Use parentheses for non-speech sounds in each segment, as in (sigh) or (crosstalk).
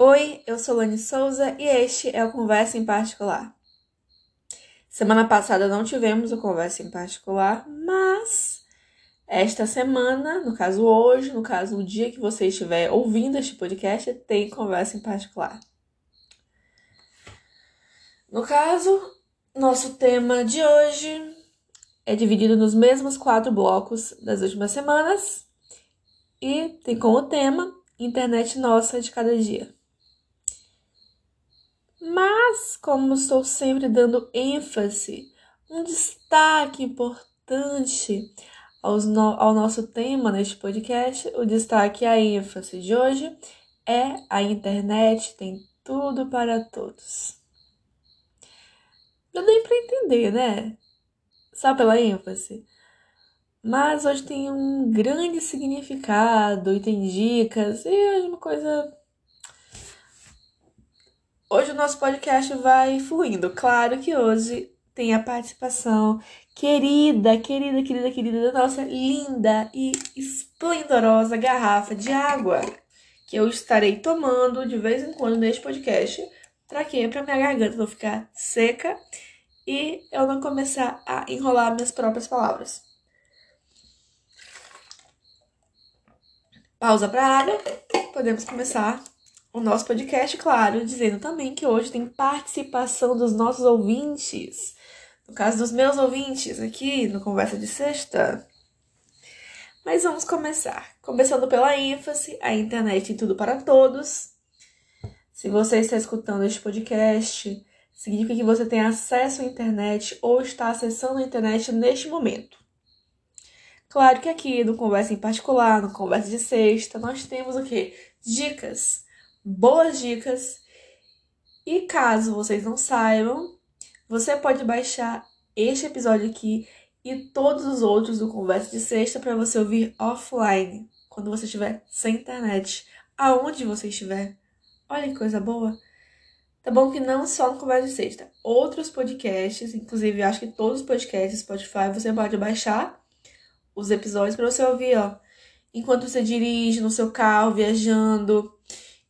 Oi, eu sou Lani Souza e este é o Conversa em Particular. Semana passada não tivemos o Conversa em Particular, mas esta semana, no caso hoje, no caso o dia que você estiver ouvindo este podcast, tem Conversa em Particular. No caso, nosso tema de hoje é dividido nos mesmos quatro blocos das últimas semanas e tem como tema Internet Nossa de Cada Dia. Mas, como estou sempre dando ênfase, um destaque importante ao nosso tema neste podcast, o destaque e a ênfase de hoje é a internet tem tudo para todos. Já deu para entender, né? Só pela ênfase. Mas hoje tem um grande significado e tem dicas e hoje uma coisa Hoje o nosso podcast vai fluindo. Claro que hoje tem a participação querida, querida, querida, querida da nossa linda e esplendorosa garrafa de água que eu estarei tomando de vez em quando neste podcast. Para quê? Para minha garganta não ficar seca e eu não começar a enrolar minhas próprias palavras. Pausa para água. Podemos começar o nosso podcast, claro, dizendo também que hoje tem participação dos nossos ouvintes. No caso dos meus ouvintes aqui no Conversa de Sexta. Mas vamos começar. Começando pela ênfase, a internet em tudo para todos. Se você está escutando este podcast, significa que você tem acesso à internet ou está acessando a internet neste momento. Claro que aqui no Conversa em Particular, no Conversa de Sexta, nós temos o quê? Dicas boas dicas. E caso vocês não saibam, você pode baixar este episódio aqui e todos os outros do Conversa de Sexta para você ouvir offline, quando você estiver sem internet, aonde você estiver. Olha que coisa boa. Tá bom que não só no Conversa de Sexta, outros podcasts, inclusive acho que todos os podcasts Spotify, você pode baixar os episódios para você ouvir, ó, enquanto você dirige no seu carro, viajando,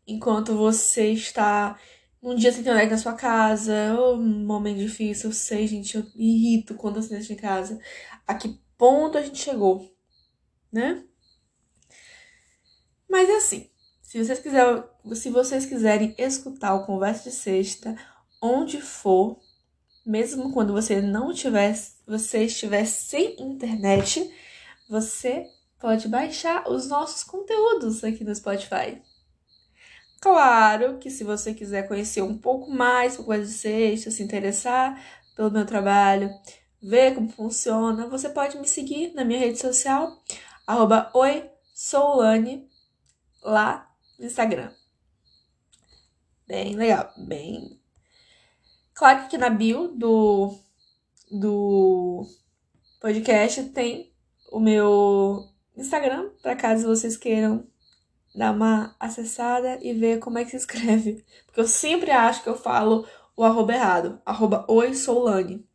enquanto você está num dia sem internet na sua casa, ou um momento difícil, eu sei, gente, eu irrito quando eu silêncio em casa. A que ponto a gente chegou, né? Mas é assim, se vocês quiserem, se vocês quiserem escutar o Conversa de Sexta, onde for, mesmo quando você não tiver, você estiver sem internet, você pode baixar os nossos conteúdos aqui no Spotify. Claro que se você quiser conhecer um pouco mais sobre coisa de sexta, se interessar pelo meu trabalho, ver como funciona, você pode me seguir na minha rede social, arroba oi, lá no Instagram. Bem legal, bem... Claro que aqui na bio do, do podcast tem o meu Instagram, para caso vocês queiram dar uma acessada e ver como é que se escreve. Porque eu sempre acho que eu falo o arroba errado. Arroba oi, sou Lani.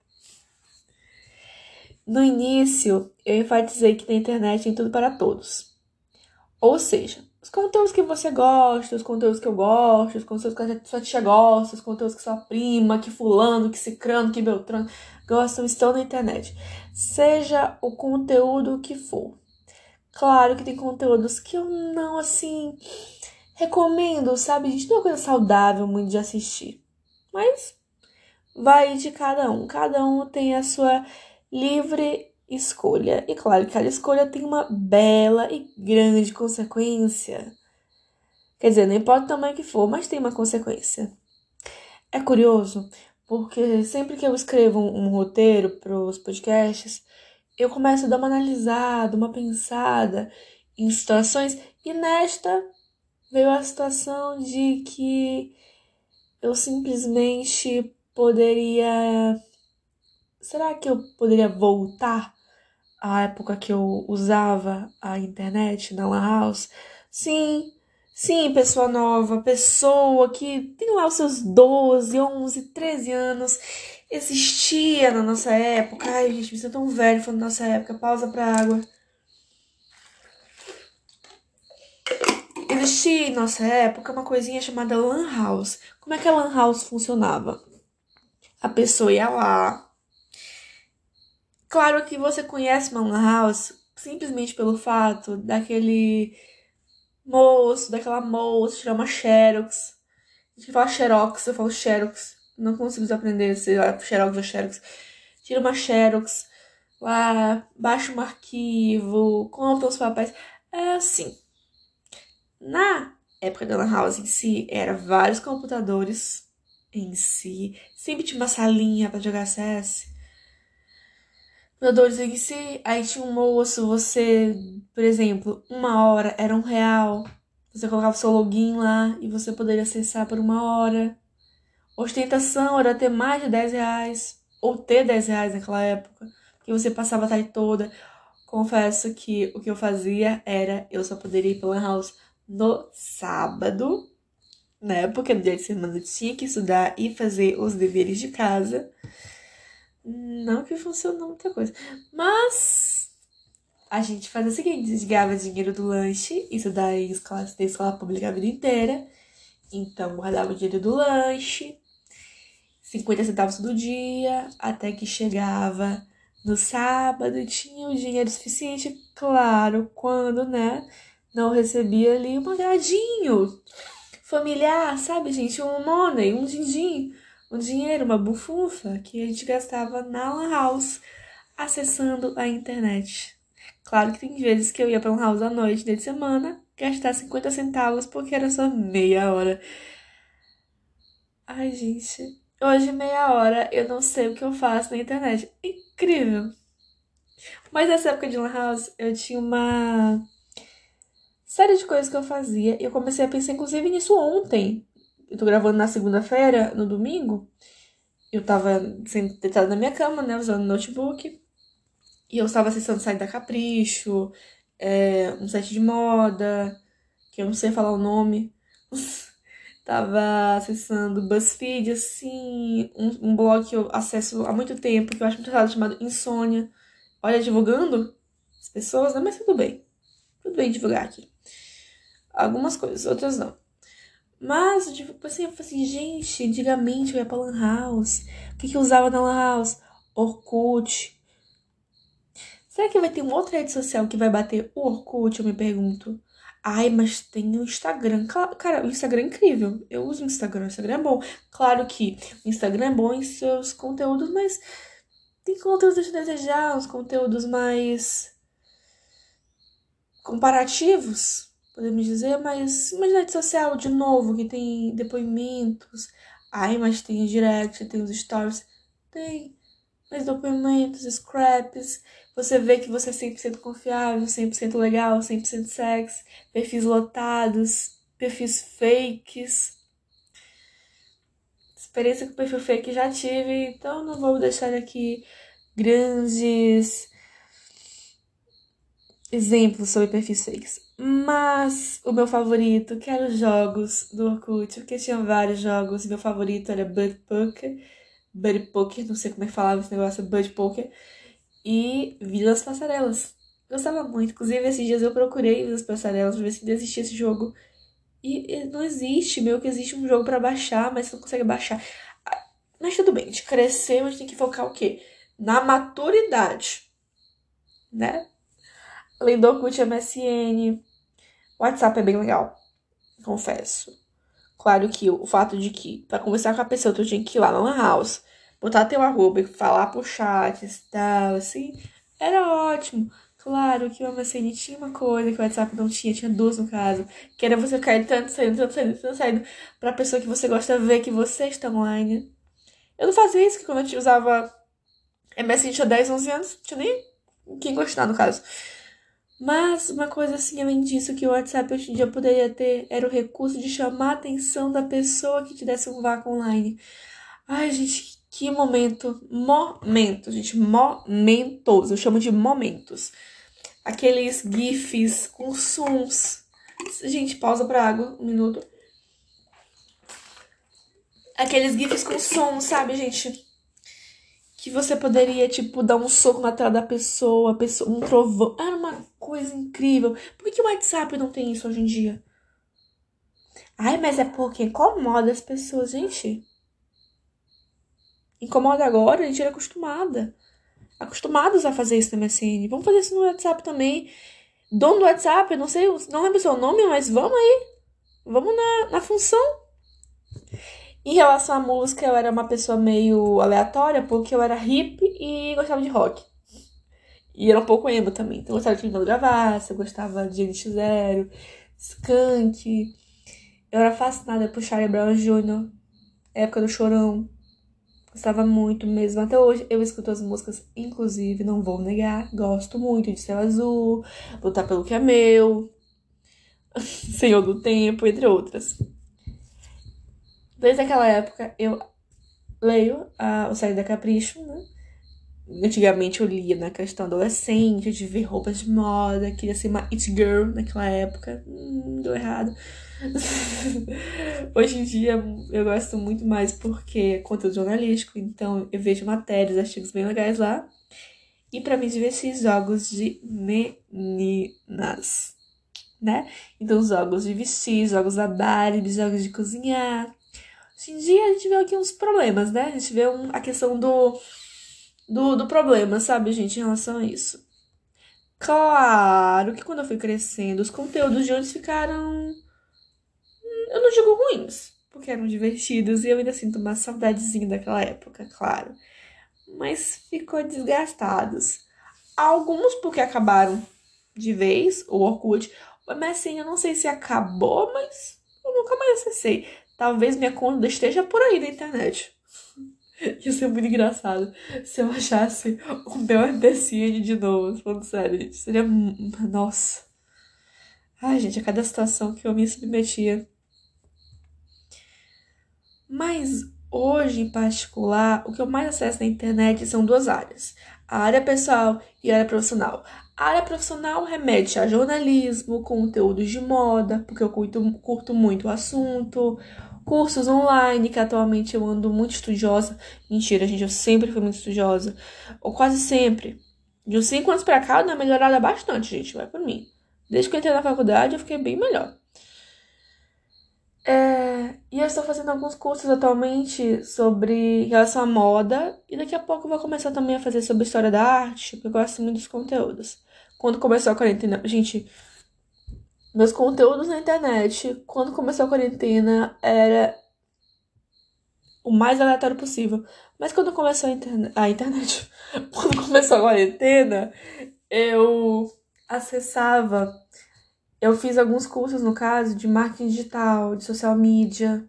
No início, eu enfatizei que na internet tem tudo para todos. Ou seja, os conteúdos que você gosta, os conteúdos que eu gosto, os conteúdos que a sua tia gosta, os conteúdos que sua prima, que fulano, que cicrano, que beltrano gostam, estão na internet. Seja o conteúdo que for. Claro que tem conteúdos que eu não, assim, recomendo, sabe? Gente, não é uma coisa saudável muito de assistir. Mas vai de cada um. Cada um tem a sua livre escolha. E claro que cada escolha tem uma bela e grande consequência. Quer dizer, não importa o tamanho que for, mas tem uma consequência. É curioso, porque sempre que eu escrevo um, um roteiro para os podcasts, eu começo a dar uma analisada, uma pensada em situações, e nesta veio a situação de que eu simplesmente poderia. Será que eu poderia voltar à época que eu usava a internet na Lan House? Sim, sim, pessoa nova, pessoa que tem lá os seus 12, 11, 13 anos existia na nossa época. Ai, gente, me sinto tão velho falando nossa época. Pausa pra água. existia em nossa época uma coisinha chamada Lan House. Como é que a Lan House funcionava? A pessoa ia lá. Claro que você conhece uma Lan House simplesmente pelo fato daquele moço, daquela moça tirar uma xerox. A gente fala xerox, eu falo xerox. Não consigo aprender se é xerox ou xerox. Tira uma xerox, lá, baixa um arquivo, compra os papéis. É assim. Na época da Lan House em si, era vários computadores em si. Sempre tinha uma salinha para jogar CS. Computadores em si, aí tinha um moço, você, por exemplo, uma hora era um real. Você colocava o seu login lá e você poderia acessar por uma hora. Ostentação era ter mais de 10 reais, ou ter 10 reais naquela época, que você passava a tarde toda. Confesso que o que eu fazia era, eu só poderia ir pela house no sábado, né? Porque no dia de semana eu tinha que estudar e fazer os deveres de casa. Não que funcionou muita coisa. Mas a gente faz o seguinte: a gente ganhava dinheiro do lanche, isso daí escola, escola pública a vida inteira. Então guardava o dinheiro do lanche, 50 centavos do dia, até que chegava no sábado, tinha o dinheiro suficiente, claro, quando, né? não recebia ali um agradinho familiar, sabe, gente? Um money, um din-din, um dinheiro, uma bufunfa que a gente gastava na Lan House acessando a internet. Claro que tem vezes que eu ia para um house à noite, de semana, gastar 50 centavos porque era só meia hora. Ai, gente. Hoje, meia hora, eu não sei o que eu faço na internet. Incrível! Mas nessa época de Lan House, eu tinha uma série de coisas que eu fazia. E eu comecei a pensar, inclusive, nisso ontem. Eu tô gravando na segunda-feira, no domingo. Eu tava sentada na minha cama, né, usando notebook. E eu estava acessando site da Capricho, é, um site de moda, que eu não sei falar o nome. Tava acessando BuzzFeed, assim, um, um blog que eu acesso há muito tempo, que eu acho muito errado, chamado Insônia. Olha, divulgando as pessoas, né? Mas tudo bem. Tudo bem divulgar aqui. Algumas coisas, outras não. Mas, tipo assim, eu falei assim, gente, antigamente eu ia pra Lan House. O que, que eu usava na Lan House? Orkut. Será que vai ter uma outra rede social que vai bater o Orkut? Eu me pergunto. Ai, mas tem o Instagram. Cara, o Instagram é incrível. Eu uso o Instagram, o Instagram é bom. Claro que o Instagram é bom em seus conteúdos, mas tem conteúdos a desejar, uns conteúdos mais comparativos podemos dizer, mas uma rede social, de novo, que tem depoimentos. Ai, mas tem direct, tem os stories. Tem. Mas depoimentos, scraps. Você vê que você é 100% confiável, 100% legal, 100% sexy. Perfis lotados, perfis fakes. Experiência com perfil fake já tive, então não vou deixar aqui grandes exemplos sobre perfis fakes. Mas o meu favorito, que eram os jogos do Orkut, porque tinha vários jogos, meu favorito era Bud Poker, Bud Poker, não sei como é que falava esse negócio, Bud Poker, e Vidas Passarelas. Gostava muito, inclusive esses dias eu procurei Vidas Passarelas pra ver se ainda existia esse jogo. E não existe, meu que existe um jogo para baixar, mas você não consegue baixar. Mas tudo bem, a gente cresceu, a gente tem que focar o quê? Na maturidade, né? Além do Orkut, MSN. WhatsApp é bem legal, confesso. Claro que o fato de que, para conversar com a pessoa, tu tinha que ir lá na House, botar teu arroba e falar por chat e tal, assim, era ótimo. Claro que o MSN tinha uma coisa que o WhatsApp não tinha, tinha duas no caso, que era você cair tanto saindo, tanto saindo, tanto saindo, pra pessoa que você gosta ver que você está online. Eu não fazia isso, que quando eu usava MSN tinha 10, 11 anos, tinha nem quem gostar no caso. Mas uma coisa assim, além disso, que o WhatsApp hoje em dia poderia ter era o recurso de chamar a atenção da pessoa que te desse um vácuo online. Ai, gente, que momento. Momento, gente. Momentos. Eu chamo de momentos. Aqueles GIFs com sons. Gente, pausa pra água, um minuto. Aqueles GIFs com sons, sabe, gente? que você poderia, tipo, dar um soco na tela da pessoa, pessoa um trovão. Era uma coisa incrível. Por que o WhatsApp não tem isso hoje em dia? Ai, mas é porque incomoda as pessoas, gente. Incomoda agora, a gente era acostumada. Acostumados a fazer isso na MSN. Vamos fazer isso no WhatsApp também. Dono do WhatsApp, eu não sei, não lembro o seu nome, mas vamos aí. Vamos na, na função. Em relação à música, eu era uma pessoa meio aleatória, porque eu era hippie e gostava de rock. E era um pouco emo também. Então eu gostava de Lima Gravassa, eu gostava de NX0, Skunk. Eu era fascinada por Charlie Brown Jr., época do Chorão. Gostava muito mesmo. Até hoje eu escuto as músicas, inclusive, não vou negar, gosto muito de Céu Azul, Lutar pelo que é meu, (laughs) Senhor do Tempo, entre outras. Desde aquela época eu leio a, o Série da Capricho, né? Antigamente eu lia na questão adolescente, de ver roupas de moda, queria ser uma it girl naquela época. Hum, deu errado. (laughs) Hoje em dia eu gosto muito mais porque é conteúdo jornalístico, então eu vejo matérias, artigos bem legais lá. E para me divertir, jogos de meninas, né? Então, jogos de vestir, jogos da Barbie, jogos de cozinhar. Hoje em dia a gente vê aqui uns problemas, né? A gente vê um, a questão do do, do problema, sabe, gente, em relação a isso. Claro que quando eu fui crescendo, os conteúdos de hoje ficaram. Eu não digo ruins, porque eram divertidos e eu ainda sinto uma saudadezinha daquela época, claro. Mas ficou desgastados. Alguns porque acabaram de vez, o Orkut. Mas assim, eu não sei se acabou, mas eu nunca mais acessei. Talvez minha conta esteja por aí na internet. (laughs) Ia ser muito engraçado se eu achasse o meu MSN de novo. Falando sério, gente. Seria. Nossa. Ai, gente, a cada situação que eu me submetia. Mas hoje, em particular, o que eu mais acesso na internet são duas áreas: a área pessoal e a área profissional. A área profissional remete a jornalismo, conteúdos de moda, porque eu curto, curto muito o assunto, cursos online, que atualmente eu ando muito estudiosa. Mentira, gente, eu sempre fui muito estudiosa. Ou quase sempre. De uns 5 anos pra cá, eu dei uma melhorada bastante, gente, vai por mim. Desde que eu entrei na faculdade, eu fiquei bem melhor. É, e eu estou fazendo alguns cursos atualmente sobre relação à moda. E daqui a pouco eu vou começar também a fazer sobre história da arte, porque eu gosto muito dos conteúdos. Quando começou a quarentena, gente, meus conteúdos na internet, quando começou a quarentena, era o mais aleatório possível. Mas quando começou a, interne a internet, (laughs) quando começou a quarentena, eu acessava, eu fiz alguns cursos, no caso, de marketing digital, de social media.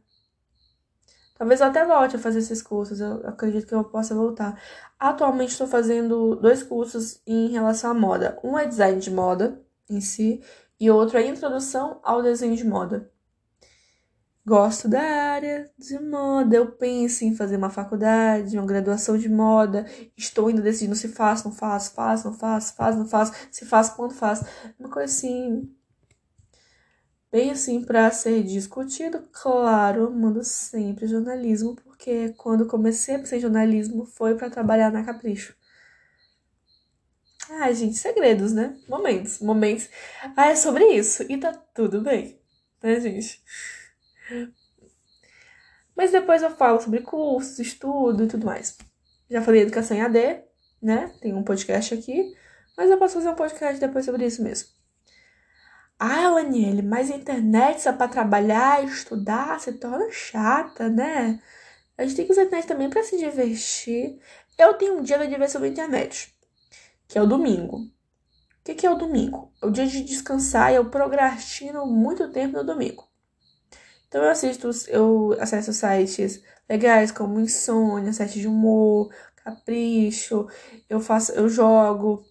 Talvez eu até volte a fazer esses cursos, eu acredito que eu possa voltar. Atualmente estou fazendo dois cursos em relação à moda. Um é design de moda em si, e outro é Introdução ao Desenho de Moda. Gosto da área de moda, eu penso em fazer uma faculdade, uma graduação de moda, estou ainda decidindo se faço, não faço, faço, não faço, faço, não faço, se faço, quando faço. Uma coisa assim, bem assim para ser discutido. Claro, mando sempre jornalismo, porque quando comecei a em jornalismo foi para trabalhar na Capricho. Ai, gente, segredos, né? Momentos, momentos. Ah, é sobre isso. E tá tudo bem, né, gente? Mas depois eu falo sobre cursos, estudo e tudo mais. Já falei educação em AD, né? Tem um podcast aqui. Mas eu posso fazer um podcast depois sobre isso mesmo. Ah, Laniele, mas a internet só pra trabalhar, estudar, se torna chata, né? A gente tem que usar a internet também para se divertir. Eu tenho um dia de diversão na internet que é o domingo. O que, que é o domingo? É o dia de descansar e eu procrastino muito tempo no domingo. Então eu assisto, eu acesso sites legais como Insônia, sites de humor, Capricho, eu faço, eu jogo.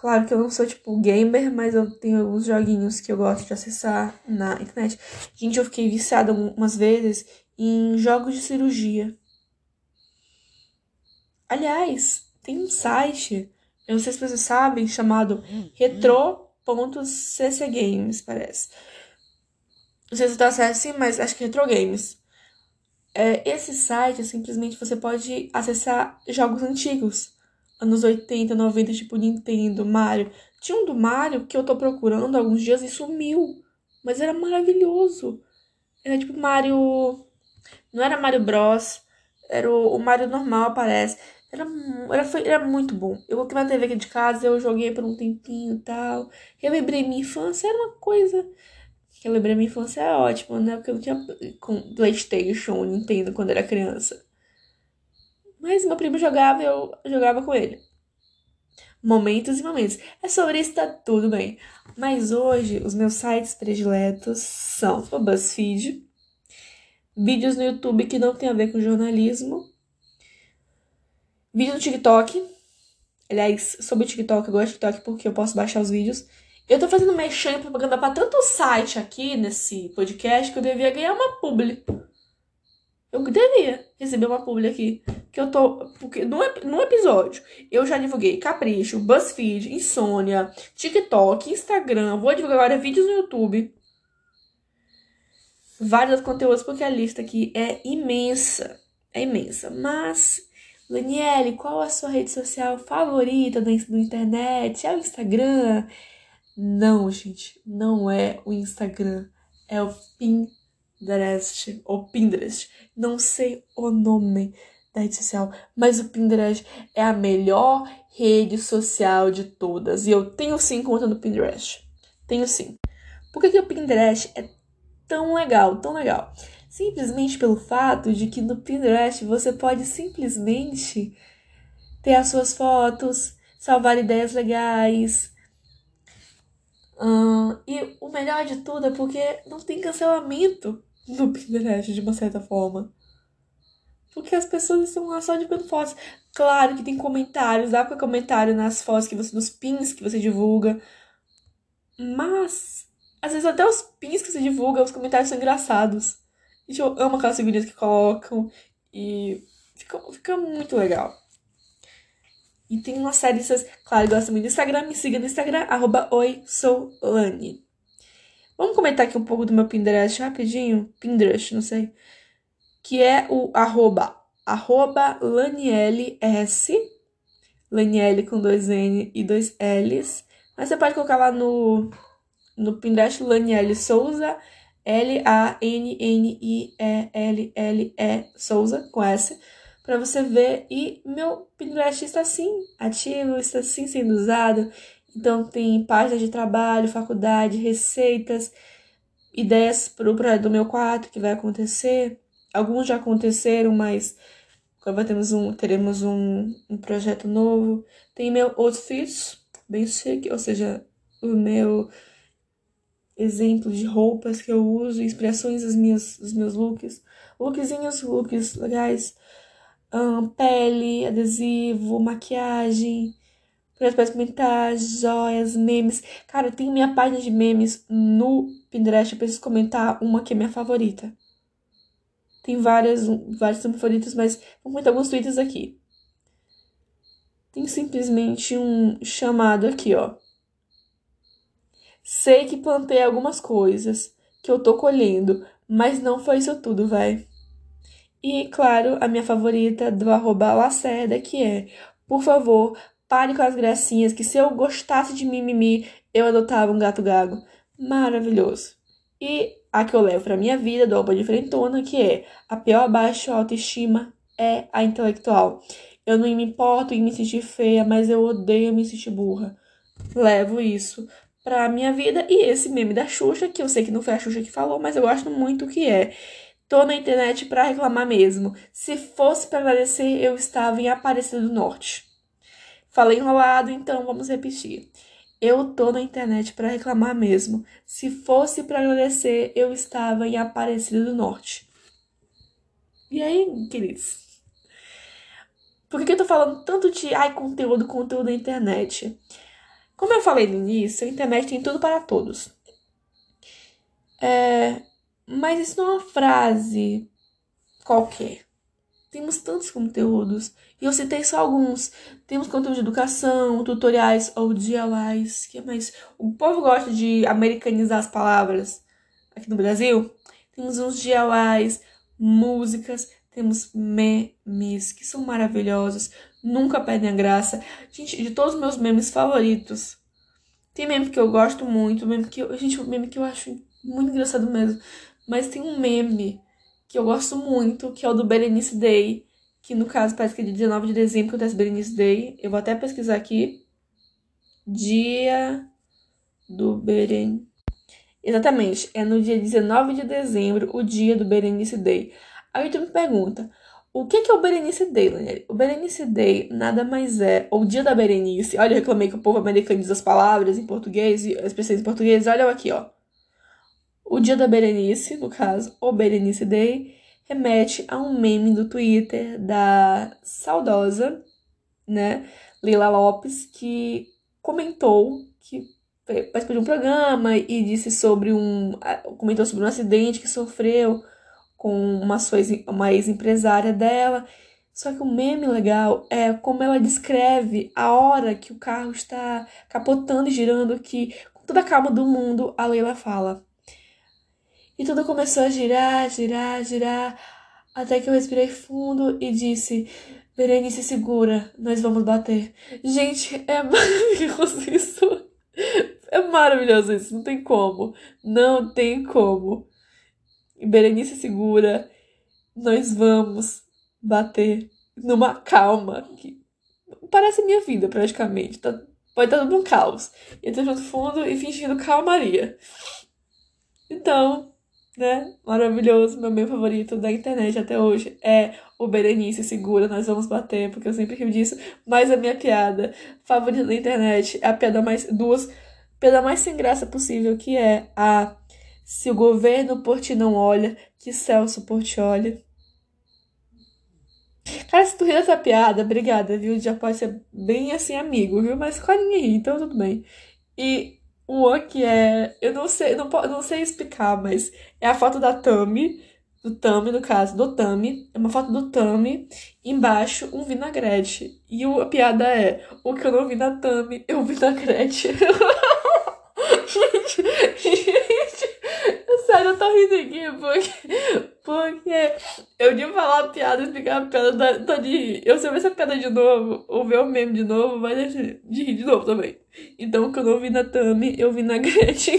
Claro que eu não sou tipo gamer, mas eu tenho alguns joguinhos que eu gosto de acessar na internet. Gente, eu fiquei viciada umas vezes em jogos de cirurgia. Aliás, tem um site eu não sei se vocês sabem, chamado retro.ccgames, parece. Não sei se tá certo assim, mas acho que é Retro Games. É, esse site, simplesmente, você pode acessar jogos antigos. Anos 80, 90, tipo Nintendo, Mario. Tinha um do Mario que eu tô procurando há alguns dias e sumiu. Mas era maravilhoso. Era tipo Mario. Não era Mario Bros. Era o, o Mario normal, parece. Era, era, foi, era muito bom. Eu coloquei na TV aqui de casa, eu joguei por um tempinho e tal. lembrei minha infância, era uma coisa. Eu lembrei minha infância é ótima, né? Porque eu não tinha com Playstation, Nintendo quando era criança. Mas meu primo jogava eu jogava com ele. Momentos e momentos. É sobre isso, tá tudo bem. Mas hoje, os meus sites prediletos são o BuzzFeed, vídeos no YouTube que não tem a ver com jornalismo, vídeo no TikTok. Aliás, sobre o TikTok, eu gosto de TikTok porque eu posso baixar os vídeos. Eu tô fazendo mexendo propaganda pra tanto site aqui nesse podcast que eu devia ganhar uma publi. Eu devia receber uma publi aqui. Que eu tô. Porque no, episódio eu já divulguei Capricho, BuzzFeed, Insônia, TikTok, Instagram. Vou divulgar agora vídeos no YouTube. Vários conteúdos, porque a lista aqui é imensa. É imensa. Mas, Daniele, qual a sua rede social favorita do internet? É o Instagram? Não, gente. Não é o Instagram. É o Pinterest. Pinterest ou Pinterest, não sei o nome da rede social, mas o Pinterest é a melhor rede social de todas. E eu tenho sim conta no Pinterest. Tenho sim. Por que, que o Pinterest é tão legal, tão legal? Simplesmente pelo fato de que no Pinterest você pode simplesmente ter as suas fotos, salvar ideias legais, e o melhor de tudo é porque não tem cancelamento no Pinterest, de uma certa forma. Porque as pessoas estão lá só divulgando fotos. Claro que tem comentários, dá pra comentário nas fotos que você, nos pins que você divulga. Mas, às vezes até os pins que você divulga, os comentários são engraçados. Gente, eu amo aquelas figurinhas que colocam. E fica, fica muito legal. E tem uma série, vocês, claro, gostam muito do Instagram, me siga no Instagram, arroba oi, sou Lani. Vamos comentar aqui um pouco do meu Pinterest rapidinho. Pinterest, não sei. Que é o arroba, arroba LaniLS. Laniele com dois N e dois L's. Mas você pode colocar lá no, no Pinterest Laniele Souza. L-A-N-N-I-E-L-L-E Souza, com S. Pra você ver. E meu Pinterest está sim ativo, está sim sendo usado. Então, tem páginas de trabalho, faculdade, receitas, ideias para o projeto do meu quarto que vai acontecer. Alguns já aconteceram, mas agora teremos um, teremos um, um projeto novo. Tem meu outfits, bem chique, ou seja, o meu exemplo de roupas que eu uso, inspirações dos meus, dos meus looks. Lookzinhos, looks legais. Um, pele, adesivo, maquiagem para comentar, joias, memes. Cara, eu tenho minha página de memes no Pinterest. Eu preciso comentar uma que é minha favorita. Tem várias, vários favoritos, mas vou comentar alguns tweets aqui. Tem simplesmente um chamado aqui, ó. Sei que plantei algumas coisas que eu tô colhendo, mas não foi isso tudo, vai. E, claro, a minha favorita do arroba Lacerda, que é, por favor, Pare com as gracinhas, que se eu gostasse de mimimi, eu adotava um gato gago. Maravilhoso. E a que eu levo pra minha vida, do Alba de Frentona, que é a pior baixa autoestima é a intelectual. Eu não me importo em me sentir feia, mas eu odeio me sentir burra. Levo isso pra minha vida. E esse meme da Xuxa, que eu sei que não foi a Xuxa que falou, mas eu gosto muito que é. Tô na internet pra reclamar mesmo. Se fosse para agradecer, eu estava em Aparecida do Norte. Falei enrolado, então vamos repetir. Eu tô na internet para reclamar mesmo. Se fosse para agradecer, eu estava em Aparecida do Norte. E aí, queridos? Por que eu tô falando tanto de ai, conteúdo, conteúdo na internet? Como eu falei no início, a internet tem tudo para todos. É, mas isso não é uma frase qualquer. Temos tantos conteúdos. E eu citei só alguns. Temos conteúdo de educação, tutoriais ou DIYs. Que mais? O povo gosta de americanizar as palavras aqui no Brasil. Temos uns DIYs, músicas, temos memes que são maravilhosos, nunca perdem a graça. Gente, de todos os meus memes favoritos, tem meme que eu gosto muito, meme que eu, gente, meme que eu acho muito engraçado mesmo. mas tem um meme que eu gosto muito, que é o do Berenice Day, que no caso parece que é de 19 de dezembro que acontece Berenice Day. Eu vou até pesquisar aqui. Dia do Beren. Exatamente, é no dia 19 de dezembro, o dia do Berenice Day. Aí tu me pergunta, o que, que é o Berenice Day, Daniel? O Berenice Day nada mais é, ou o dia da Berenice. Olha, eu reclamei que o povo americaniza as palavras em português as expressões em português. Olha aqui, ó. O dia da Berenice, no caso, o Berenice Day, remete a um meme do Twitter da saudosa, né, Leila Lopes, que comentou que participou de um programa e disse sobre um. comentou sobre um acidente que sofreu com uma, uma ex-empresária dela. Só que o meme legal é como ela descreve a hora que o carro está capotando e girando, que com toda a calma do mundo, a Leila fala. E tudo começou a girar, girar, girar, até que eu respirei fundo e disse: Berenice, segura, nós vamos bater. Gente, é (laughs) maravilhoso isso. É maravilhoso isso, não tem como. Não tem como. Berenice segura, nós vamos bater numa calma que parece minha vida praticamente. Tá, pode estar tudo um caos. Entrando no fundo e fingindo calmaria. Então, né? Maravilhoso. Meu meio favorito da internet até hoje é o Berenice segura, nós vamos bater, porque eu sempre rio disso. Mas a minha piada favorita da internet é a piada mais. duas. Piada mais sem graça possível, que é a se o governo por ti não olha, que Celso por ti olha. Cara, se tu rir dessa piada, obrigada, viu? Já pode ser bem assim amigo, viu? Mas com a ninguém então tudo bem. E o que é. Eu não sei, não, não sei explicar, mas é a foto da Tami, do Tami, no caso, do Tami. É uma foto do Tami, embaixo um vinagrete. E a piada é: o que eu não vi na Tami, eu vi na Gretchen. (laughs) gente, gente, (laughs) Sério, eu tô rindo aqui porque, porque eu de falar a piada, explicar a piada, tô de rir. Eu se eu ver essa piada de novo, ou ver o meme de novo, vai de rir de novo também. Então, quando eu vi na Tami, eu vi na (laughs) Gretchen,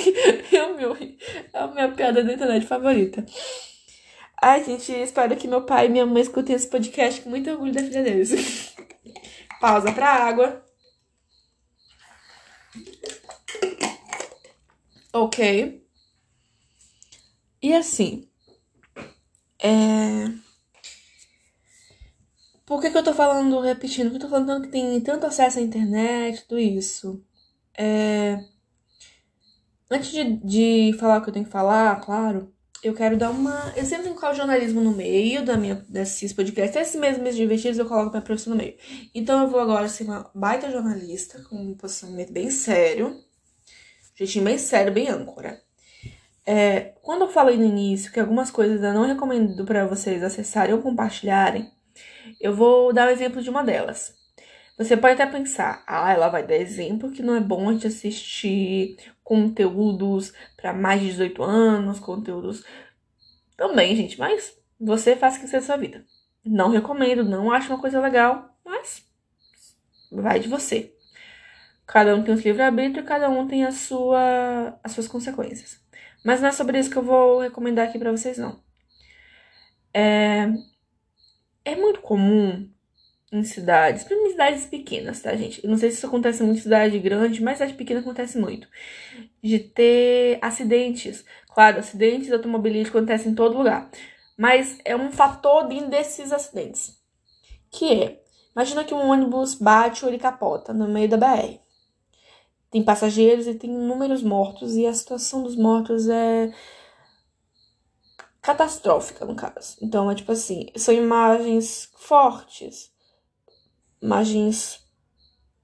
eu meu, é a minha piada da internet favorita. Ai, gente, espero que meu pai e minha mãe escutem esse podcast com muito orgulho da filha deles. (laughs) Pausa pra água. Ok. E assim, é... Por que, que eu tô falando, repetindo? Porque eu tô falando que tem tanto acesso à internet, tudo isso. É... Antes de, de falar o que eu tenho que falar, claro, eu quero dar uma. Eu sempre coloco jornalismo no meio da minha, desses podcasts. Esse mesmo mês divertidos eu coloco minha profissão no meio. Então eu vou agora ser uma baita jornalista, com um posicionamento bem sério. Jeitinho bem sério, bem âncora. É, quando eu falei no início que algumas coisas eu não recomendo para vocês acessarem ou compartilharem, eu vou dar o exemplo de uma delas. Você pode até pensar, ah, ela vai dar exemplo que não é bom a gente assistir conteúdos para mais de 18 anos, conteúdos. Também, gente, mas você faz o que seja da sua vida. Não recomendo, não acho uma coisa legal, mas vai de você. Cada um tem o seu livre-arbítrio, cada um tem a sua, as suas consequências. Mas não é sobre isso que eu vou recomendar aqui para vocês, não. É, é muito comum em cidades, principalmente cidades pequenas, tá, gente? Eu não sei se isso acontece muito em cidade grande, mas cidade pequena acontece muito. De ter acidentes. Claro, acidentes automobilísticos acontecem em todo lugar. Mas é um fator desses acidentes. Que é, imagina que um ônibus bate ou ele capota no meio da BR tem passageiros e tem inúmeros mortos, e a situação dos mortos é catastrófica, no caso. Então, é tipo assim, são imagens fortes, imagens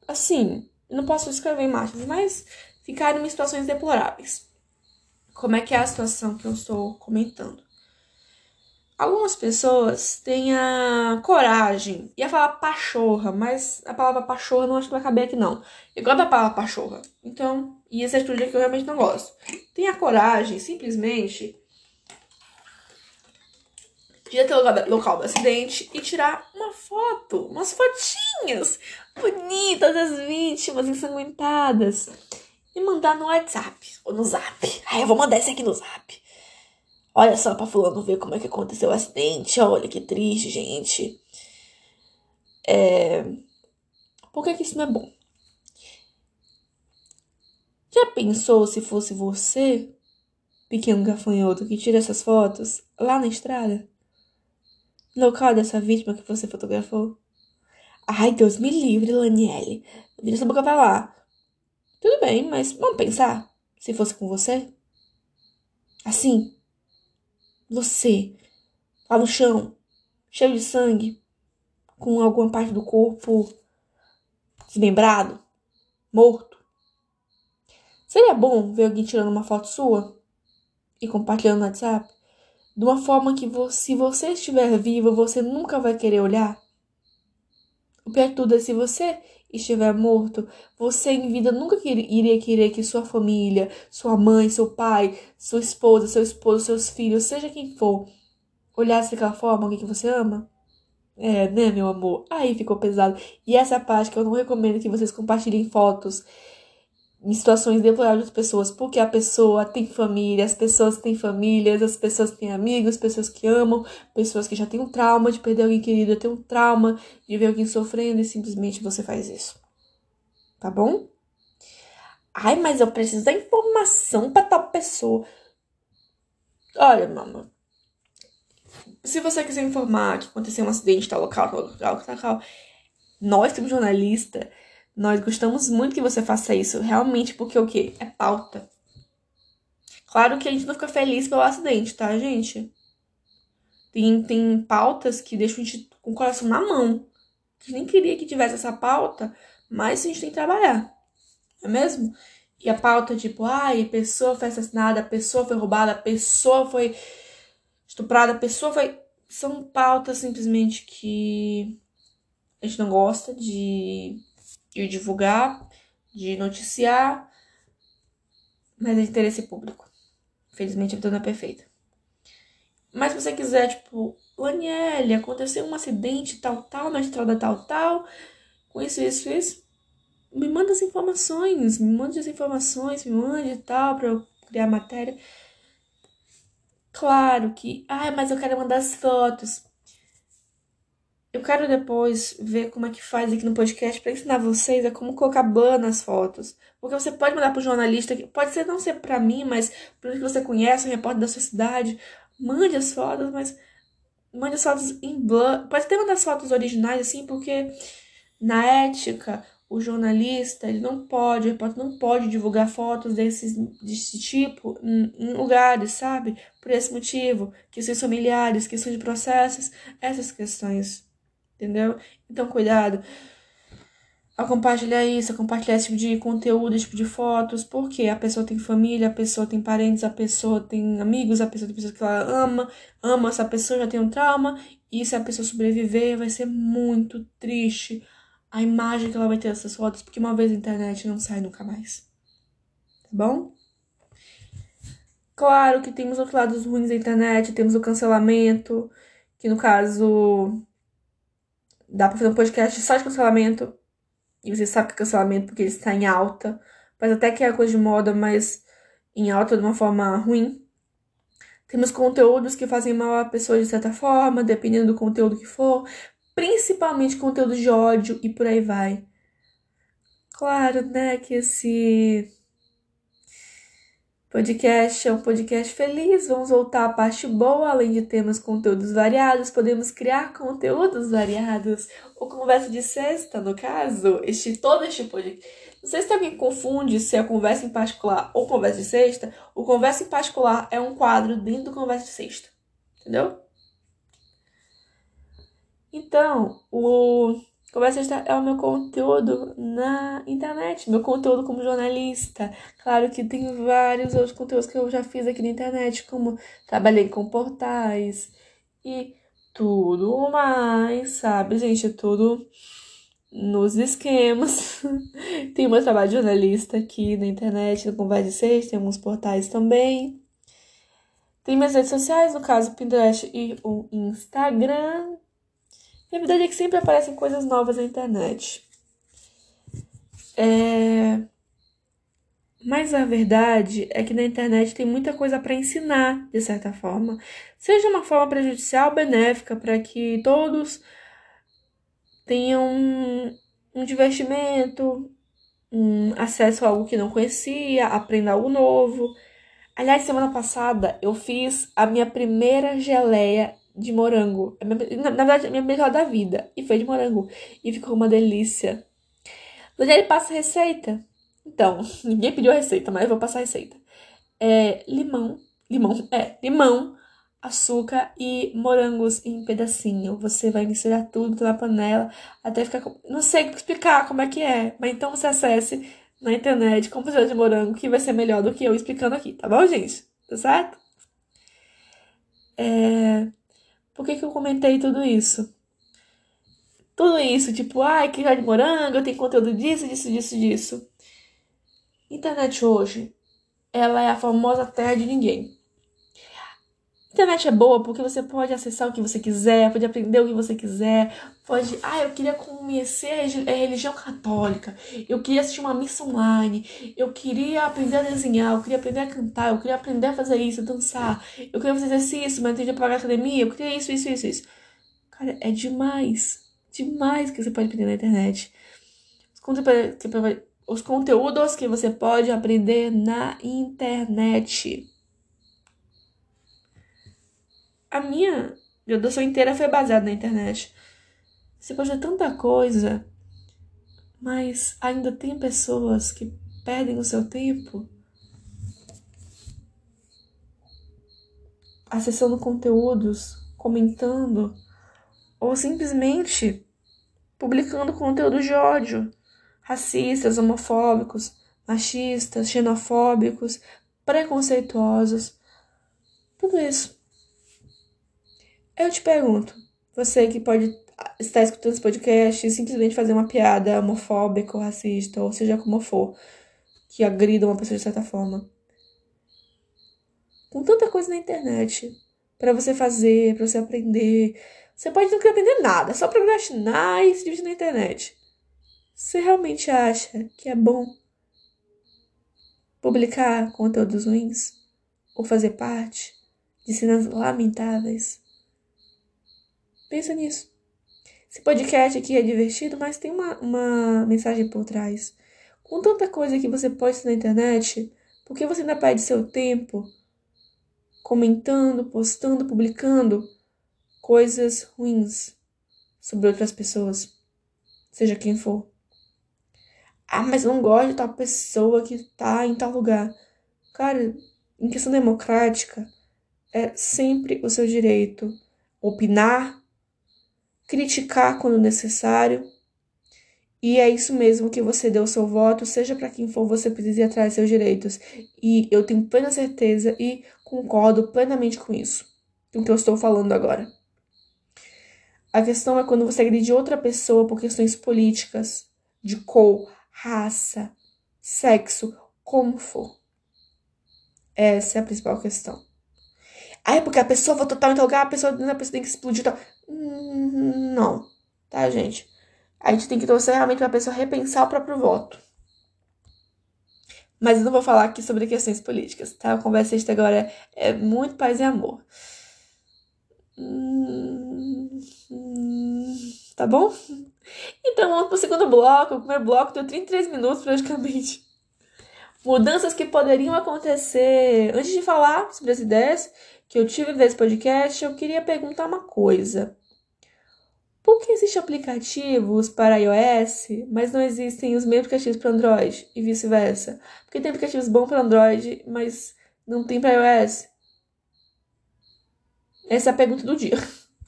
assim, não posso descrever imagens, mas ficaram em situações deploráveis. Como é que é a situação que eu estou comentando? Algumas pessoas têm a coragem, ia falar pachorra, mas a palavra pachorra não acho que vai caber aqui não. Eu gosto da palavra pachorra, então, e essa atitude que eu realmente não gosto. Tem a coragem, simplesmente, ir até o local do acidente e tirar uma foto, umas fotinhas bonitas das vítimas ensanguentadas e mandar no WhatsApp ou no Zap. Ai, eu vou mandar esse aqui no Zap Olha só pra fulano ver como é que aconteceu o acidente. Olha que triste, gente. É... Por que, que isso não é bom? Já pensou se fosse você, pequeno gafanhoto, que tira essas fotos lá na estrada? Local dessa vítima que você fotografou? Ai, Deus me livre, Laniele. Vira essa boca pra lá. Tudo bem, mas vamos pensar. Se fosse com você? Assim. Você. Lá no chão. Cheio de sangue. Com alguma parte do corpo desmembrado. Morto. Seria bom ver alguém tirando uma foto sua e compartilhando no WhatsApp? De uma forma que, se você estiver vivo, você nunca vai querer olhar? O pior de tudo é se você estiver morto, você em vida nunca iria querer que sua família, sua mãe, seu pai, sua esposa, seu esposo, seus filhos, seja quem for, olhasse daquela forma alguém que você ama? É, né, meu amor? Aí ficou pesado. E essa é a parte que eu não recomendo que vocês compartilhem fotos em situações deploráveis das pessoas, porque a pessoa tem família, as pessoas têm famílias, as pessoas têm amigos, pessoas que amam, pessoas que já têm um trauma de perder alguém querido, tem um trauma de ver alguém sofrendo e simplesmente você faz isso. Tá bom? Ai, mas eu preciso da informação para tal pessoa. Olha, mama. Se você quiser informar que aconteceu um acidente tal local, tal local, tal local, nós temos jornalista nós gostamos muito que você faça isso, realmente, porque o quê? É pauta. Claro que a gente não fica feliz pelo acidente, tá, gente? Tem, tem pautas que deixam a gente com o coração na mão. A gente nem queria que tivesse essa pauta, mas a gente tem que trabalhar. Não é mesmo? E a pauta, tipo, ai, pessoa foi assassinada, pessoa foi roubada, pessoa foi estuprada, pessoa foi. São pautas simplesmente que a gente não gosta de de divulgar, de noticiar, mas é de interesse público. Infelizmente a vida não é perfeita. Mas se você quiser, tipo, Laniele, aconteceu um acidente tal, tal, na estrada tal, tal, com isso, isso, isso, me manda as informações, me mande as informações, me mande tal, pra eu criar matéria. Claro que, ah, mas eu quero mandar as fotos. Eu quero depois ver como é que faz aqui no podcast para ensinar vocês a como colocar ban nas fotos. Porque você pode mandar para o jornalista, pode ser não ser para mim, mas para que você conhece, um repórter da sua cidade. Mande as fotos, mas mande as fotos em blur. Pode até mandar as fotos originais, assim, porque na ética, o jornalista, ele não pode, o repórter não pode divulgar fotos desses, desse tipo em, em lugares, sabe? Por esse motivo, questões familiares, questões de processos, essas questões entendeu? Então, cuidado a compartilhar isso, a compartilhar esse tipo de conteúdo, esse tipo de fotos, porque a pessoa tem família, a pessoa tem parentes, a pessoa tem amigos, a pessoa tem pessoas que ela ama, ama essa pessoa, já tem um trauma, e se a pessoa sobreviver, vai ser muito triste a imagem que ela vai ter dessas fotos, porque uma vez na internet não sai nunca mais. Tá bom? Claro que temos outros lados ruins da internet, temos o cancelamento, que no caso Dá pra fazer um podcast só de cancelamento. E você sabe que é cancelamento porque ele está em alta. Mas até que é coisa de moda, mas em alta de uma forma ruim. Temos conteúdos que fazem mal a pessoa de certa forma, dependendo do conteúdo que for. Principalmente conteúdo de ódio e por aí vai. Claro, né, que esse podcast é um podcast feliz. Vamos voltar à parte boa, além de termos conteúdos variados, podemos criar conteúdos variados. O conversa de sexta, no caso, este todo este podcast. Não sei se alguém confunde se é conversa em particular ou conversa de sexta. O conversa em particular é um quadro dentro do conversa de sexta. Entendeu? Então, o Conversa é o meu conteúdo na internet, meu conteúdo como jornalista. Claro que tem vários outros conteúdos que eu já fiz aqui na internet, como trabalhei com portais e tudo mais, sabe, gente? Tudo nos esquemas. (laughs) tem meu trabalho de jornalista aqui na internet, no Conversa 6, tem alguns portais também. Tem minhas redes sociais, no caso, o Pinterest e o Instagram. E a verdade é que sempre aparecem coisas novas na internet. É... Mas a verdade é que na internet tem muita coisa para ensinar, de certa forma, seja uma forma prejudicial ou benéfica para que todos tenham um, um divertimento, um acesso a algo que não conhecia, aprenda algo novo. Aliás, semana passada eu fiz a minha primeira geleia de morango. Na, verdade, a minha melhor da vida. E foi de morango. E ficou uma delícia. Daniel passa a receita. Então, (laughs) ninguém pediu a receita, mas eu vou passar a receita. É limão. Limão, é, limão, açúcar e morangos em pedacinho. Você vai misturar tudo na panela até ficar. Não sei explicar como é que é, mas então você acesse na internet como fazer de morango, que vai ser melhor do que eu explicando aqui, tá bom, gente? Tá certo? É... Por que, que eu comentei tudo isso? Tudo isso, tipo, ai, que de morango, tenho conteúdo disso, disso, disso, disso. Internet hoje, ela é a famosa terra de ninguém internet é boa porque você pode acessar o que você quiser, pode aprender o que você quiser, pode. Ah, eu queria conhecer a religião católica, eu queria assistir uma missa online, eu queria aprender a desenhar, eu queria aprender a cantar, eu queria aprender a fazer isso, dançar, eu queria fazer exercício, mas tinha pagar academia, eu queria isso, isso, isso, isso. Cara, é demais, demais que você pode aprender na internet. Os conteúdos que você pode aprender na internet a minha graduação inteira foi baseada na internet. Você pode ver tanta coisa, mas ainda tem pessoas que perdem o seu tempo acessando conteúdos, comentando ou simplesmente publicando conteúdo de ódio, racistas, homofóbicos, machistas, xenofóbicos, preconceituosos. Tudo isso. Eu te pergunto, você que pode estar escutando esse podcast e simplesmente fazer uma piada homofóbica ou racista, ou seja como for, que agrida uma pessoa de certa forma. Com tanta coisa na internet para você fazer, para você aprender, você pode não querer aprender nada, só procrastinar e se divertir na internet. Você realmente acha que é bom publicar conteúdos ruins? Ou fazer parte de cenas lamentáveis? Pensa nisso. Esse podcast aqui é divertido, mas tem uma, uma mensagem por trás. Com tanta coisa que você posta na internet, por que você ainda perde seu tempo comentando, postando, publicando coisas ruins sobre outras pessoas? Seja quem for. Ah, mas eu não gosto de tal pessoa que tá em tal lugar. Cara, em questão democrática, é sempre o seu direito opinar criticar quando necessário. E é isso mesmo que você deu seu voto, seja para quem for, você precisa ir atrás dos seus direitos. E eu tenho plena certeza e concordo plenamente com isso, com o que eu estou falando agora. A questão é quando você agride outra pessoa por questões políticas, de cor, raça, sexo, como for. Essa é a principal questão. Ah, é porque a pessoa votou tal em tal lugar, a pessoa, a pessoa tem que explodir tal. Hum, não, tá, gente? A gente tem que torcer realmente pra pessoa repensar o próprio voto. Mas eu não vou falar aqui sobre questões políticas, tá? A conversa até agora é, é muito paz e amor. Hum, tá bom? Então vamos pro segundo bloco. O primeiro bloco deu 33 minutos praticamente. Mudanças que poderiam acontecer. Antes de falar sobre as ideias, que eu tive desse podcast, eu queria perguntar uma coisa. Por que existem aplicativos para iOS, mas não existem os mesmos aplicativos para Android e vice-versa? Porque tem aplicativos bons para Android, mas não tem para iOS? Essa é a pergunta do dia.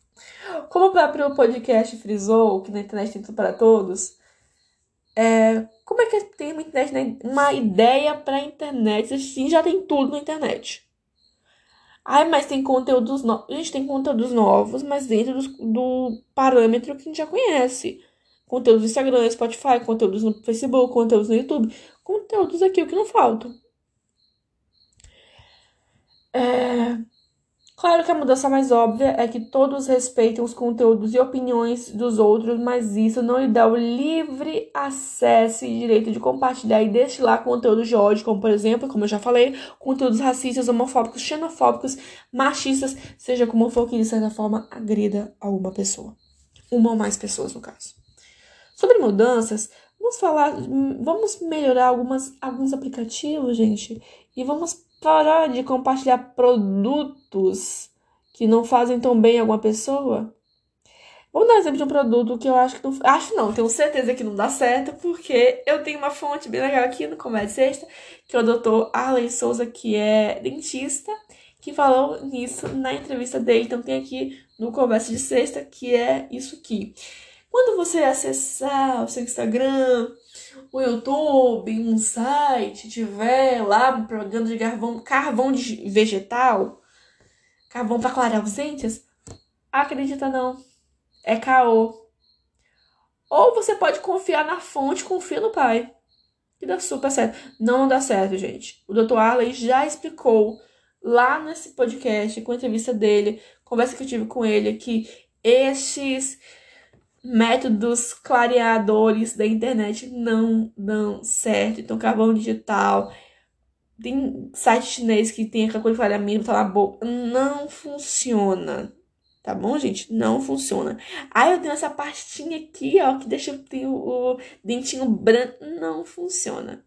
(laughs) Como o próprio podcast frisou, que na internet tem tudo para todos, é, como é que tem uma, internet, uma ideia para a internet? Assim, já tem tudo na internet. Ai, mas tem conteúdos novos. A gente tem conteúdos novos, mas dentro do, do parâmetro que a gente já conhece. Conteúdos no Instagram, Spotify, conteúdos no Facebook, conteúdos no YouTube. Conteúdos aqui, o que não faltam. É... Claro que a mudança mais óbvia é que todos respeitem os conteúdos e opiniões dos outros, mas isso não lhe dá o livre acesso e direito de compartilhar e destilar conteúdos de ódio, como por exemplo, como eu já falei, conteúdos racistas, homofóbicos, xenofóbicos, machistas, seja como for que de certa forma agrida alguma pessoa. Uma ou mais pessoas, no caso. Sobre mudanças, vamos falar, vamos melhorar algumas, alguns aplicativos, gente, e vamos parar de compartilhar produtos que não fazem tão bem alguma pessoa? Vamos dar um exemplo de um produto que eu acho que não. Acho não, tenho certeza que não dá certo, porque eu tenho uma fonte bem legal aqui no Comédia Sexta, que é o Dr. Arlen Souza, que é dentista, que falou nisso na entrevista dele. Então tem aqui no Conversa de Sexta, que é isso aqui. Quando você acessar o seu Instagram, o YouTube, um site, tiver lá programa de carvão, carvão de vegetal, carvão para clarear os dentes, acredita não. É caô. Ou você pode confiar na fonte, confia no pai. Que dá super certo. Não dá certo, gente. O Dr. Arley já explicou lá nesse podcast, com a entrevista dele, conversa que eu tive com ele, que esses métodos clareadores da internet não dão certo. Então, carvão digital, tem site chinês que tem aquela coisa de clareamento, tá na boca. Não funciona. Tá bom, gente? Não funciona. Ah, eu tenho essa pastinha aqui, ó, que deixa ter o, o dentinho branco. Não funciona.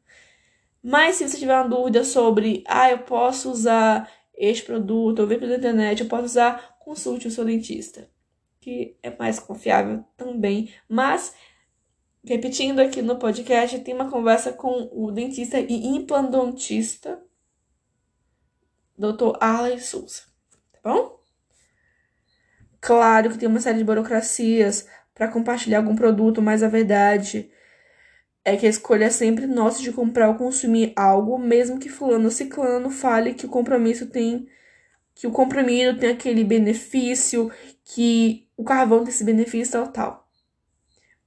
Mas se você tiver uma dúvida sobre, ah, eu posso usar este produto, eu vi pela internet, eu posso usar, consulte o seu dentista que é mais confiável também. Mas, repetindo aqui no podcast, tem uma conversa com o dentista e implantodontista, Dr. Arley Souza, tá bom? Claro que tem uma série de burocracias para compartilhar algum produto, mas a verdade é que a escolha é sempre nossa de comprar ou consumir algo, mesmo que fulano ou ciclano fale que o compromisso tem que o comprimido tem aquele benefício, que o carvão tem esse benefício tal, tal.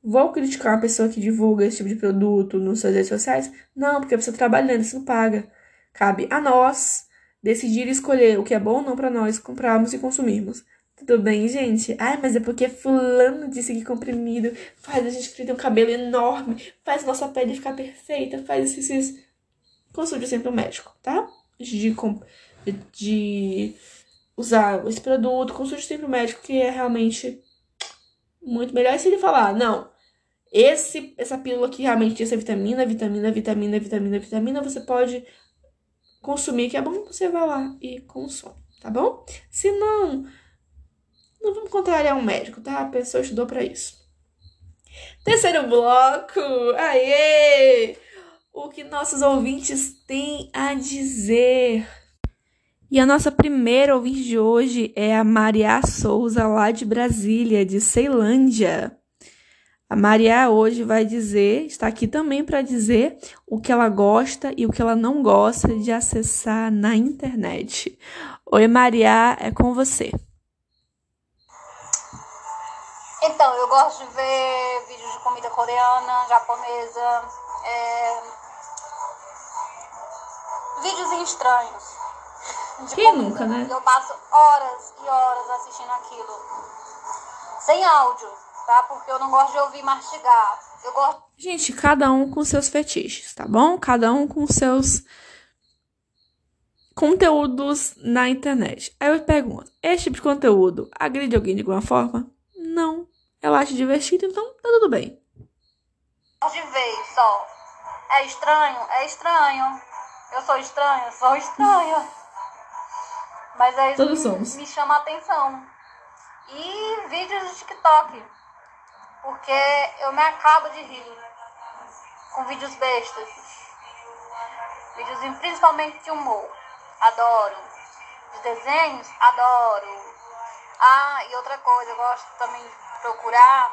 Vou criticar uma pessoa que divulga esse tipo de produto nas suas redes sociais? Não, porque a pessoa trabalhando, isso não paga. Cabe a nós decidir e escolher o que é bom ou não para nós comprarmos e consumirmos. Tudo bem, gente? Ai, mas é porque fulano disse que comprimido faz a gente ter um cabelo enorme, faz nossa pele ficar perfeita, faz esses... Consulte sempre o um médico, tá? De, de usar esse produto, consulte sempre o médico, que é realmente muito melhor. E se ele falar, não, esse, essa pílula aqui realmente tem essa vitamina, vitamina, vitamina, vitamina, vitamina, você pode consumir, que é bom, você vai lá e consome, tá bom? Se não, não vamos contrariar um médico, tá? A pessoa estudou para isso. Terceiro bloco, aê! O que nossos ouvintes têm a dizer e a nossa primeira ouvinte de hoje é a Maria Souza, lá de Brasília, de Ceilândia. A Maria hoje vai dizer, está aqui também para dizer o que ela gosta e o que ela não gosta de acessar na internet. Oi, Maria, é com você. Então, eu gosto de ver vídeos de comida coreana, japonesa, é... vídeos estranhos quem nunca, né? Eu passo horas e horas assistindo aquilo. Sem áudio, tá? Porque eu não gosto de ouvir mastigar. Eu gosto. Gente, cada um com seus fetiches, tá bom? Cada um com seus conteúdos na internet. Aí eu pergunto: este tipo de conteúdo agride alguém de alguma forma? Não. Ela acha divertido, então tá tudo bem. De vez só. É estranho? É estranho. Eu sou estranho? Sou estranho. Mas aí Todos somos. me chama a atenção. E vídeos de TikTok. Porque eu me acabo de rir com vídeos bestas. Vídeos principalmente de humor. Adoro. De desenhos, adoro. Ah, e outra coisa, eu gosto também de procurar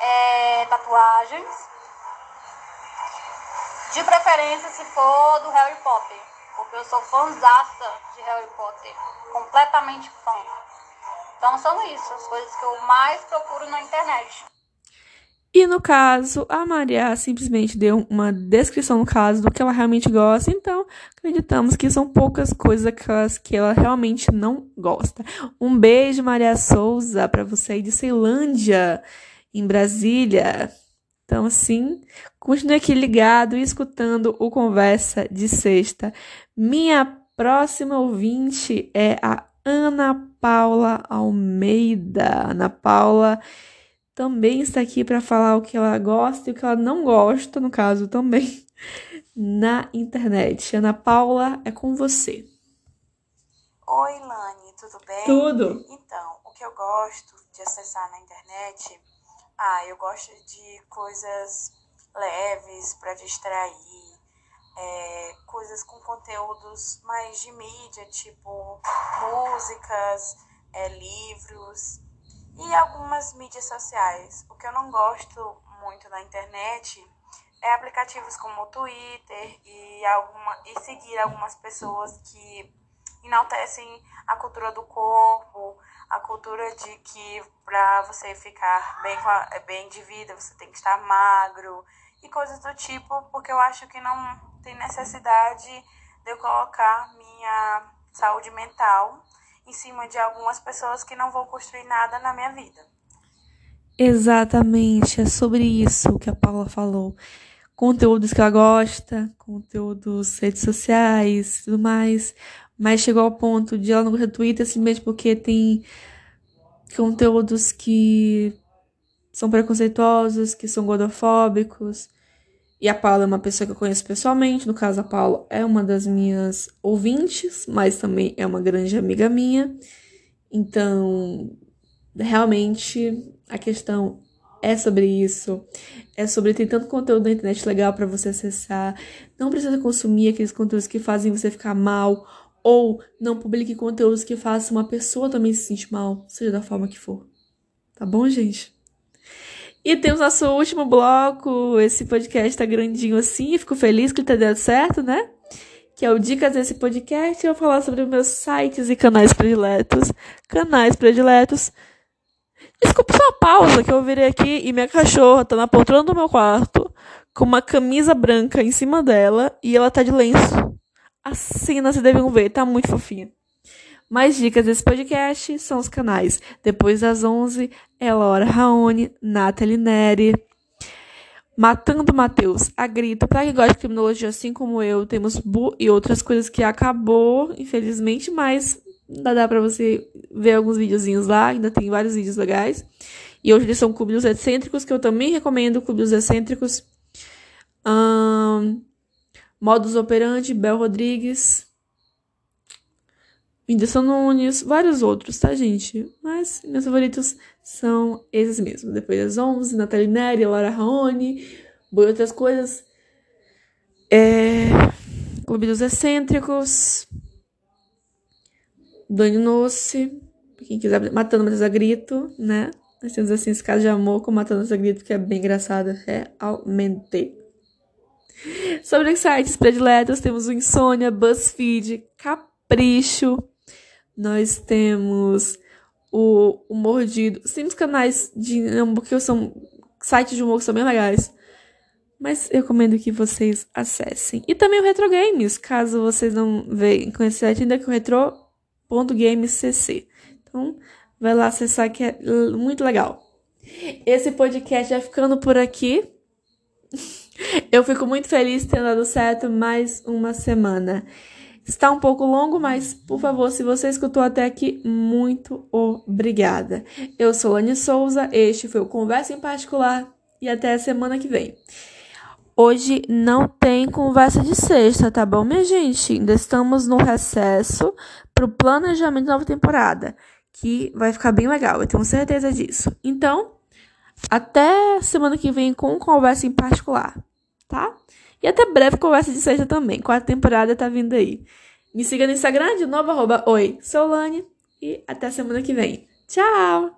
é, tatuagens. De preferência se for do Harry Potter porque eu sou fãzaça de Harry Potter, completamente fã. Então são isso, as coisas que eu mais procuro na internet. E no caso, a Maria simplesmente deu uma descrição no caso do que ela realmente gosta, então acreditamos que são poucas coisas aquelas que ela realmente não gosta. Um beijo, Maria Souza, para você aí de Ceilândia, em Brasília. Então, assim, continue aqui ligado e escutando o Conversa de Sexta. Minha próxima ouvinte é a Ana Paula Almeida. Ana Paula também está aqui para falar o que ela gosta e o que ela não gosta, no caso também, (laughs) na internet. Ana Paula, é com você. Oi, Lani, tudo bem? Tudo. Então, o que eu gosto de acessar na internet, ah, eu gosto de coisas leves para distrair, é, coisas com conteúdos mais de mídia, tipo músicas, é, livros e algumas mídias sociais. O que eu não gosto muito na internet é aplicativos como o Twitter e, alguma, e seguir algumas pessoas que enaltecem a cultura do corpo, a cultura de que para você ficar bem, bem de vida você tem que estar magro e coisas do tipo, porque eu acho que não tem necessidade de eu colocar minha saúde mental em cima de algumas pessoas que não vão construir nada na minha vida. Exatamente, é sobre isso que a Paula falou. Conteúdos que ela gosta, conteúdos redes sociais, tudo mais. Mas chegou ao ponto de ela não gostar do Twitter simplesmente porque tem conteúdos que são preconceituosos, que são gordofóbicos. E a Paula é uma pessoa que eu conheço pessoalmente. No caso, a Paula é uma das minhas ouvintes, mas também é uma grande amiga minha. Então, realmente, a questão é sobre isso. É sobre ter tanto conteúdo na internet legal para você acessar. Não precisa consumir aqueles conteúdos que fazem você ficar mal. Ou não publique conteúdos que façam uma pessoa também se sentir mal, seja da forma que for. Tá bom, gente? E temos nosso último bloco. Esse podcast tá grandinho assim. Fico feliz que ele tá dando certo, né? Que é o Dicas desse podcast. Eu vou falar sobre meus sites e canais prediletos. Canais prediletos. Desculpa só uma pausa que eu virei aqui e minha cachorra tá na poltrona do meu quarto com uma camisa branca em cima dela e ela tá de lenço. Assim vocês devem ver, tá muito fofinha. Mais dicas desse podcast são os canais Depois das 11, Elora Raoni, Nathalie Neri, Matando Mateus, a grito. Pra quem gosta de criminologia assim como eu, temos Bu e outras coisas que acabou, infelizmente, mas ainda dá pra você ver alguns videozinhos lá, ainda tem vários vídeos legais. E hoje eles são Clube Excêntricos, que eu também recomendo, Clube Excêntricos. Um, Modus Operandi, Bel Rodrigues, Whindersson Nunes, vários outros, tá, gente? Mas meus favoritos são esses mesmo. Depois das 11, Nathalie Neri, Laura Raoni, e outras coisas. É... Clube dos Excêntricos, Dani Noce, quem quiser, Matando Matheus a Grito, né? Nós temos assim esse caso de amor com Matando a Grito, que é bem engraçado, realmente. Sobre os sites prediletos, temos o Insônia, BuzzFeed, Capricho, nós temos o, o Mordido. Os canais de porque são sites de humor que são bem legais. Mas eu recomendo que vocês acessem. E também o Retro Games, caso vocês não vejam conhecer ainda que é o retro.gamescc. Então, vai lá acessar que é muito legal. Esse podcast vai ficando por aqui. (laughs) Eu fico muito feliz ter dado certo mais uma semana. Está um pouco longo, mas por favor, se você escutou até aqui, muito obrigada. Eu sou Lani Souza, este foi o Conversa em Particular e até a semana que vem. Hoje não tem conversa de sexta, tá bom, minha gente? Ainda estamos no recesso para o planejamento da nova temporada, que vai ficar bem legal, eu tenho certeza disso. Então, até semana que vem com conversa em particular, tá? E até breve conversa de sexta também. Quarta temporada tá vindo aí. Me siga no Instagram de novo, arroba Oi, Solane. E até semana que vem. Tchau!